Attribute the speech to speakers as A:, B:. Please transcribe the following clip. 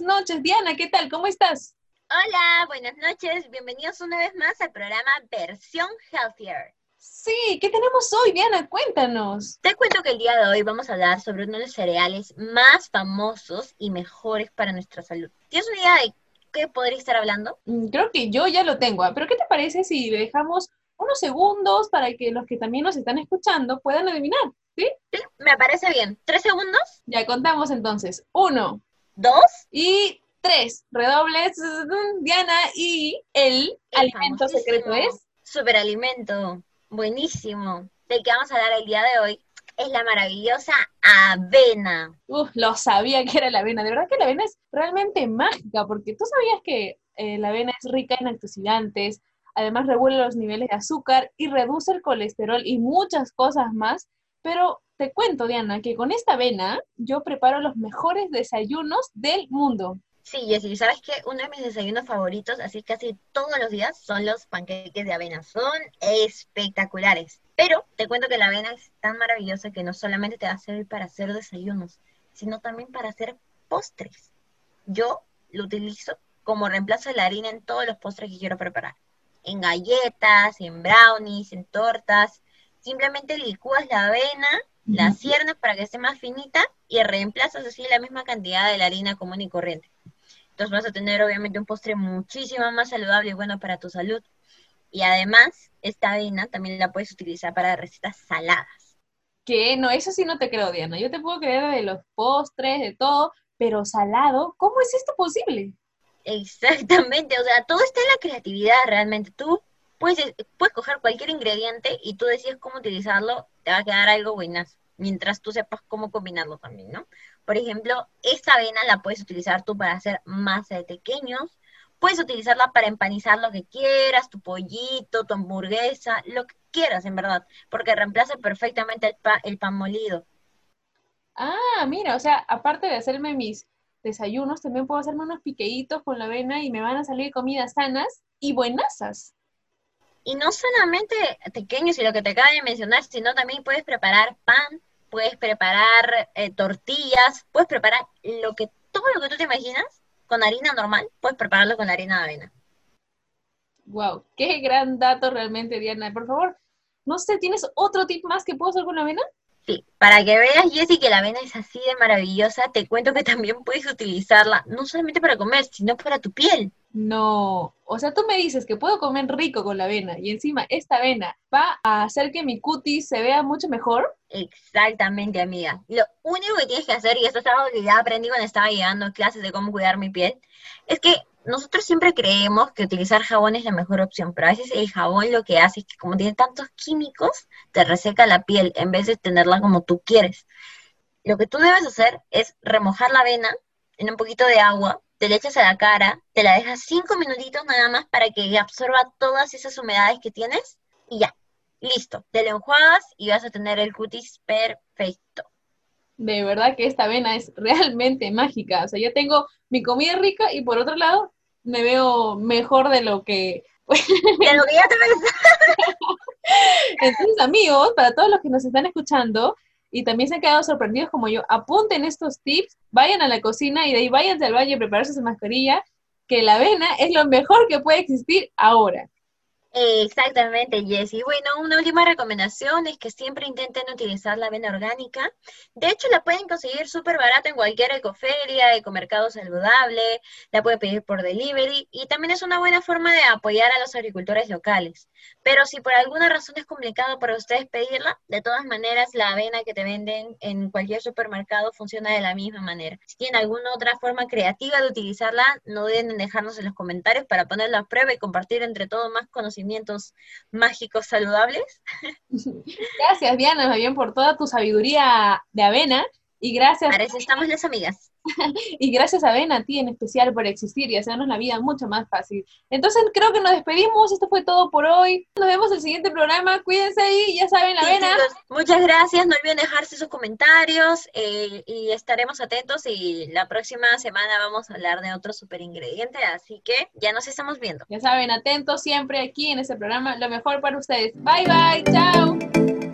A: buenas noches. Diana, ¿qué tal? ¿Cómo estás?
B: Hola, buenas noches. Bienvenidos una vez más al programa Versión Healthier.
A: Sí, ¿qué tenemos hoy, Diana? Cuéntanos.
B: Te cuento que el día de hoy vamos a hablar sobre uno de los cereales más famosos y mejores para nuestra salud. ¿Tienes una idea de qué podría estar hablando?
A: Mm, Creo que yo ya lo tengo, ¿ah? pero ¿qué te parece si dejamos unos segundos para que los que también nos están escuchando puedan adivinar? ¿Sí?
B: Sí, me parece bien. ¿Tres segundos?
A: Ya contamos entonces. Uno
B: ¿Dos?
A: y tres. Redobles, Diana, y el,
B: El
A: alimento secreto es.
B: Superalimento. Buenísimo. Del que vamos a hablar el día de hoy es la maravillosa avena.
A: Uf, lo sabía que era la avena. De verdad que la avena es realmente mágica, porque tú sabías que eh, la avena es rica en antioxidantes, además regula los niveles de azúcar y reduce el colesterol y muchas cosas más. Pero te cuento, Diana, que con esta avena yo preparo los mejores desayunos del mundo.
B: Sí, Jessy, ¿sabes qué? Uno de mis desayunos favoritos, así casi todos los días, son los panqueques de avena. Son espectaculares. Pero te cuento que la avena es tan maravillosa que no solamente te va a servir para hacer desayunos, sino también para hacer postres. Yo lo utilizo como reemplazo de la harina en todos los postres que quiero preparar. En galletas, en brownies, en tortas. Simplemente licúas la avena, la
A: Ujú.
B: ciernas para que esté más finita y reemplazas así la misma cantidad de la harina común y corriente. Entonces vas a tener obviamente un postre muchísimo más saludable y bueno para tu salud. Y además, esta avena también la puedes utilizar para recetas saladas.
A: Que no, eso sí no te creo, Diana. Yo te puedo creer de los postres, de todo, pero salado, ¿cómo es esto posible?
B: Exactamente, o sea, todo está en la creatividad realmente. Tú puedes, puedes coger cualquier ingrediente y tú decides cómo utilizarlo, te va a quedar algo buenazo, mientras tú sepas cómo combinarlo también, ¿no? Por ejemplo, esta avena la puedes utilizar tú para hacer masa de pequeños, puedes utilizarla para empanizar lo que quieras, tu pollito, tu hamburguesa, lo que quieras en verdad, porque reemplaza perfectamente el, el pan molido.
A: Ah, mira, o sea, aparte de hacerme mis desayunos, también puedo hacerme unos piqueitos con la avena y me van a salir comidas sanas y buenasas.
B: Y no solamente pequeños y lo que te acabo de mencionar, sino también puedes preparar pan, puedes preparar eh, tortillas, puedes preparar lo que, todo lo que tú te imaginas con harina normal, puedes prepararlo con harina de avena.
A: Wow, qué gran dato realmente, Diana. Por favor, no sé, ¿tienes otro tip más que puedo hacer con la avena?
B: Sí, para que veas, Jessy, que la avena es así de maravillosa, te cuento que también puedes utilizarla, no solamente para comer, sino para tu piel.
A: No, o sea, tú me dices que puedo comer rico con la avena y encima esta avena va a hacer que mi cutis se vea mucho mejor.
B: Exactamente, amiga. Lo único que tienes que hacer, y esto es algo que ya aprendí cuando estaba llevando clases de cómo cuidar mi piel, es que nosotros siempre creemos que utilizar jabón es la mejor opción, pero a veces el jabón lo que hace es que como tiene tantos químicos, te reseca la piel en vez de tenerla como tú quieres. Lo que tú debes hacer es remojar la avena en un poquito de agua, te la echas a la cara, te la dejas cinco minutitos nada más para que absorba todas esas humedades que tienes y ya, listo. Te lo enjuagas y vas a tener el cutis perfecto.
A: De verdad que esta avena es realmente mágica. O sea, yo tengo mi comida rica y por otro lado me veo mejor de lo que...
B: De lo que ya te.
A: Entonces, amigos, para todos los que nos están escuchando y también se han quedado sorprendidos como yo, apunten estos tips, vayan a la cocina y de ahí váyanse al baño a prepararse su mascarilla, que la avena es lo mejor que puede existir ahora.
B: Exactamente, Jessy. Bueno, una última recomendación es que siempre intenten utilizar la avena orgánica. De hecho, la pueden conseguir súper barata en cualquier ecoferia, ecomercado saludable, la pueden pedir por delivery y también es una buena forma de apoyar a los agricultores locales. Pero si por alguna razón es complicado para ustedes pedirla, de todas maneras la avena que te venden en cualquier supermercado funciona de la misma manera. Si tienen alguna otra forma creativa de utilizarla, no duden en dejarnos en los comentarios para ponerla a prueba y compartir entre todos más mágicos saludables.
A: Gracias, Diana, más bien por toda tu sabiduría de avena y gracias,
B: Para eso estamos las amigas.
A: y gracias Avena a ti en especial por existir y hacernos la vida mucho más fácil. Entonces creo que nos despedimos, esto fue todo por hoy. Nos vemos en el siguiente programa, cuídense ahí, ya saben, la
B: Sí, chicos, muchas gracias, no olviden dejarse sus comentarios eh, y estaremos atentos y la próxima semana vamos a hablar de otro super ingrediente, así que ya nos estamos viendo.
A: Ya saben, atentos siempre aquí en este programa, lo mejor para ustedes. Bye bye, chao.